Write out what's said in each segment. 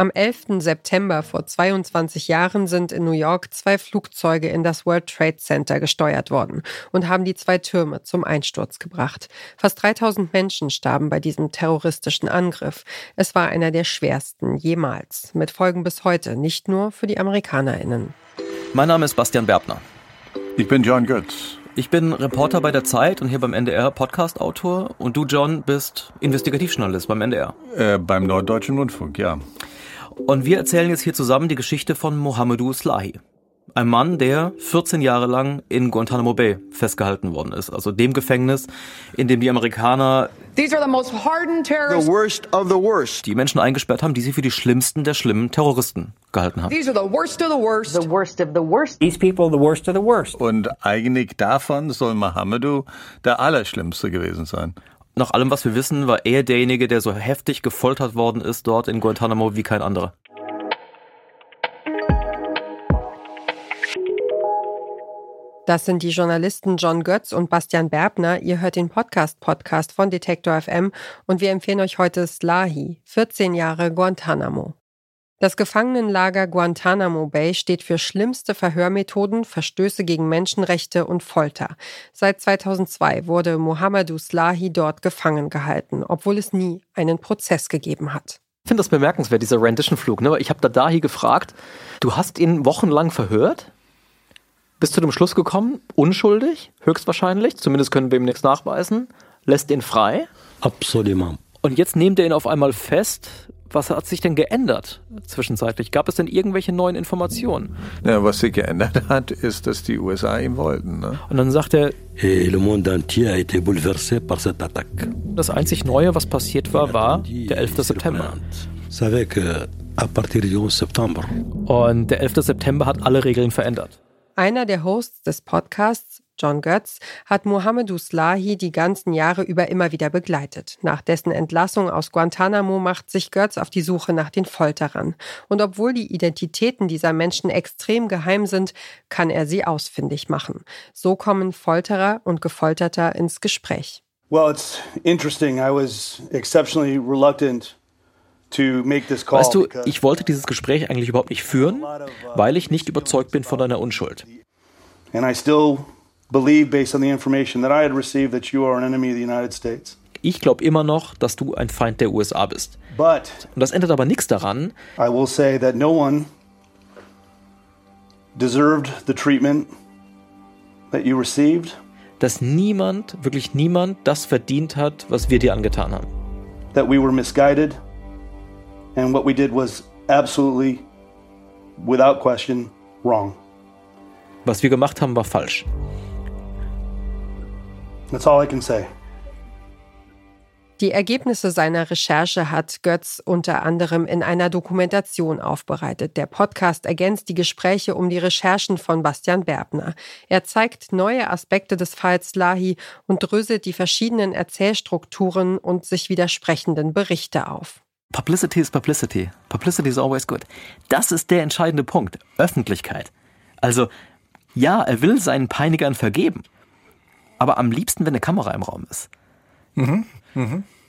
Am 11. September vor 22 Jahren sind in New York zwei Flugzeuge in das World Trade Center gesteuert worden und haben die zwei Türme zum Einsturz gebracht. Fast 3000 Menschen starben bei diesem terroristischen Angriff. Es war einer der schwersten jemals, mit Folgen bis heute, nicht nur für die Amerikanerinnen. Mein Name ist Bastian Berbner. Ich bin John Götz. Ich bin Reporter bei der Zeit und hier beim NDR Podcast-Autor und du, John, bist Investigativjournalist beim NDR. Äh, beim Norddeutschen Rundfunk, ja. Und wir erzählen jetzt hier zusammen die Geschichte von Mohamedou Slahi. Ein Mann, der 14 Jahre lang in Guantanamo Bay festgehalten worden ist. Also dem Gefängnis, in dem die Amerikaner These are the most hardened terrorists. The worst of the worst. die Menschen eingesperrt haben, die sie für die schlimmsten der schlimmen Terroristen gehalten haben. Und eigentlich davon soll Mohamedou der Allerschlimmste gewesen sein. Nach allem, was wir wissen, war er derjenige, der so heftig gefoltert worden ist dort in Guantanamo wie kein anderer. Das sind die Journalisten John Götz und Bastian Berbner. Ihr hört den Podcast-Podcast von Detektor FM und wir empfehlen euch heute Slahi, 14 Jahre Guantanamo. Das Gefangenenlager Guantanamo Bay steht für schlimmste Verhörmethoden, Verstöße gegen Menschenrechte und Folter. Seit 2002 wurde Mohamedou Slahi dort gefangen gehalten, obwohl es nie einen Prozess gegeben hat. Ich finde das bemerkenswert, dieser Rendition-Flug. Ne? Ich habe da Dahi gefragt, du hast ihn wochenlang verhört? Bist zu dem Schluss gekommen, unschuldig, höchstwahrscheinlich, zumindest können wir ihm nichts nachweisen, lässt ihn frei. Absolument. Und jetzt nehmt ihr ihn auf einmal fest. Was hat sich denn geändert zwischenzeitlich? Gab es denn irgendwelche neuen Informationen? Ja, was sich geändert hat, ist, dass die USA ihn wollten. Ne? Und dann sagt er, das einzig Neue, was passiert war, war der 11. September. Vous savez que à partir du 11 septembre, Und der 11. September hat alle Regeln verändert. Einer der Hosts des Podcasts, John Götz, hat Mohamedou Slahi die ganzen Jahre über immer wieder begleitet. Nach dessen Entlassung aus Guantanamo macht sich Götz auf die Suche nach den Folterern. Und obwohl die Identitäten dieser Menschen extrem geheim sind, kann er sie ausfindig machen. So kommen Folterer und Gefolterter ins Gespräch. Well, it's interesting. I was exceptionally reluctant to make this call. Weißt du, ich wollte dieses Gespräch eigentlich überhaupt nicht führen, weil ich nicht überzeugt bin von deiner Unschuld. and I still believe, based on the information that I had received, that you are an enemy of the United States. Ich glaube immer noch, dass du ein Feind der USA bist. But Und das ändert aber nichts daran, I will say that no one deserved the treatment that you received, dass niemand, wirklich niemand, das verdient hat, was wir dir angetan haben. that we were misguided, and what we did was absolutely, without question, wrong. Was wir gemacht haben, war falsch. That's all I can say. Die Ergebnisse seiner Recherche hat Götz unter anderem in einer Dokumentation aufbereitet. Der Podcast ergänzt die Gespräche um die Recherchen von Bastian Berbner. Er zeigt neue Aspekte des Falls Lahi und dröselt die verschiedenen Erzählstrukturen und sich widersprechenden Berichte auf. Publicity is Publicity. Publicity is always good. Das ist der entscheidende Punkt. Öffentlichkeit. Also, ja, er will seinen Peinigern vergeben. Aber am liebsten, wenn eine Kamera im Raum ist.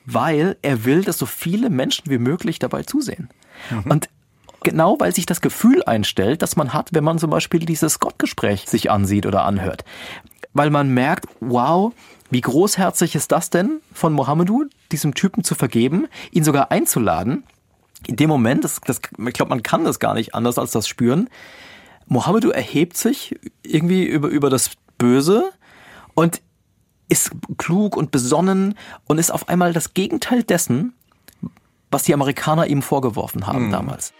Weil er will, dass so viele Menschen wie möglich dabei zusehen. Und genau weil sich das Gefühl einstellt, das man hat, wenn man zum Beispiel dieses Scott-Gespräch sich ansieht oder anhört. Weil man merkt, wow, wie großherzig ist das denn von Mohamedou, diesem Typen zu vergeben, ihn sogar einzuladen. In dem Moment, das, das, ich glaube, man kann das gar nicht anders als das spüren. Mohamedou erhebt sich irgendwie über, über das Böse und ist klug und besonnen und ist auf einmal das Gegenteil dessen, was die Amerikaner ihm vorgeworfen haben damals.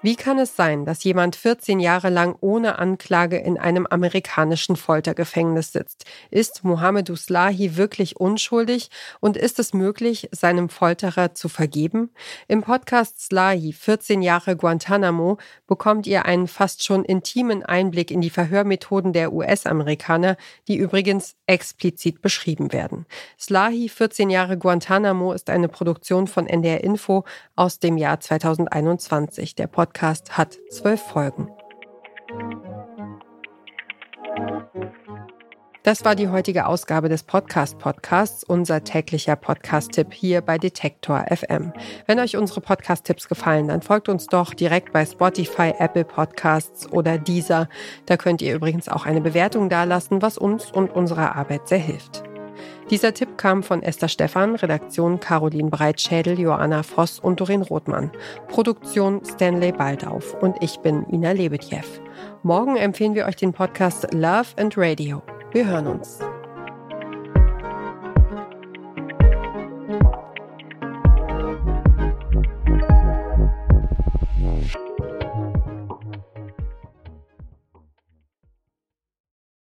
Wie kann es sein, dass jemand 14 Jahre lang ohne Anklage in einem amerikanischen Foltergefängnis sitzt? Ist Mohamedou Slahi wirklich unschuldig und ist es möglich, seinem Folterer zu vergeben? Im Podcast Slahi 14 Jahre Guantanamo bekommt ihr einen fast schon intimen Einblick in die Verhörmethoden der US-Amerikaner, die übrigens explizit beschrieben werden. Slahi 14 Jahre Guantanamo ist eine Produktion von NDR Info aus dem Jahr 2021. Der hat zwölf Folgen. Das war die heutige Ausgabe des Podcast Podcasts, unser täglicher Podcast-Tipp hier bei Detektor FM. Wenn euch unsere Podcast-Tipps gefallen, dann folgt uns doch direkt bei Spotify, Apple Podcasts oder Deezer. Da könnt ihr übrigens auch eine Bewertung dalassen, was uns und unserer Arbeit sehr hilft. Dieser Tipp kam von Esther Stephan, Redaktion Caroline Breitschädel, Joanna Voss und Doreen Rothmann. Produktion Stanley Baldauf und ich bin Ina Lebetjew. Morgen empfehlen wir euch den Podcast Love and Radio. Wir hören uns.